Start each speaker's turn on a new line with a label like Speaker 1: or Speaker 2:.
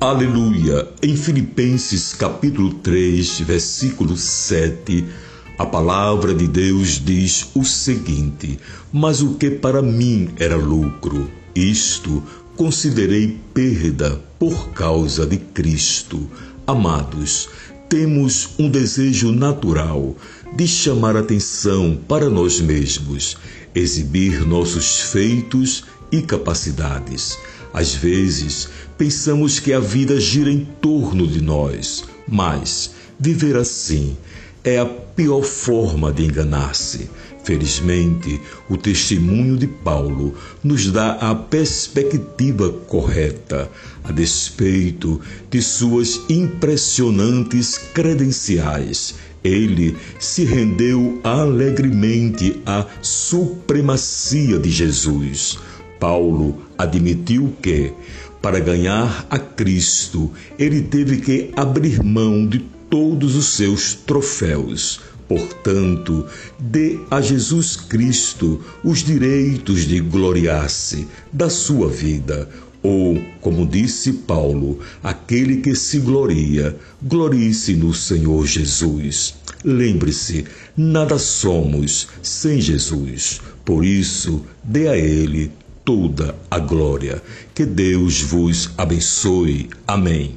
Speaker 1: Aleluia! Em Filipenses capítulo 3, versículo 7, a palavra de Deus diz o seguinte: Mas o que para mim era lucro, isto considerei perda por causa de Cristo. Amados, temos um desejo natural de chamar atenção para nós mesmos, exibir nossos feitos e capacidades. Às vezes, pensamos que a vida gira em torno de nós, mas viver assim é a pior forma de enganar-se. Felizmente, o testemunho de Paulo nos dá a perspectiva correta, a despeito de suas impressionantes credenciais. Ele se rendeu alegremente à supremacia de Jesus. Paulo admitiu que, para ganhar a Cristo, ele teve que abrir mão de todos os seus troféus. Portanto, dê a Jesus Cristo os direitos de gloriar-se da sua vida. Ou, como disse Paulo, aquele que se gloria, glorie-se no Senhor Jesus. Lembre-se, nada somos sem Jesus. Por isso, dê a Ele toda a glória. Que Deus vos abençoe. Amém.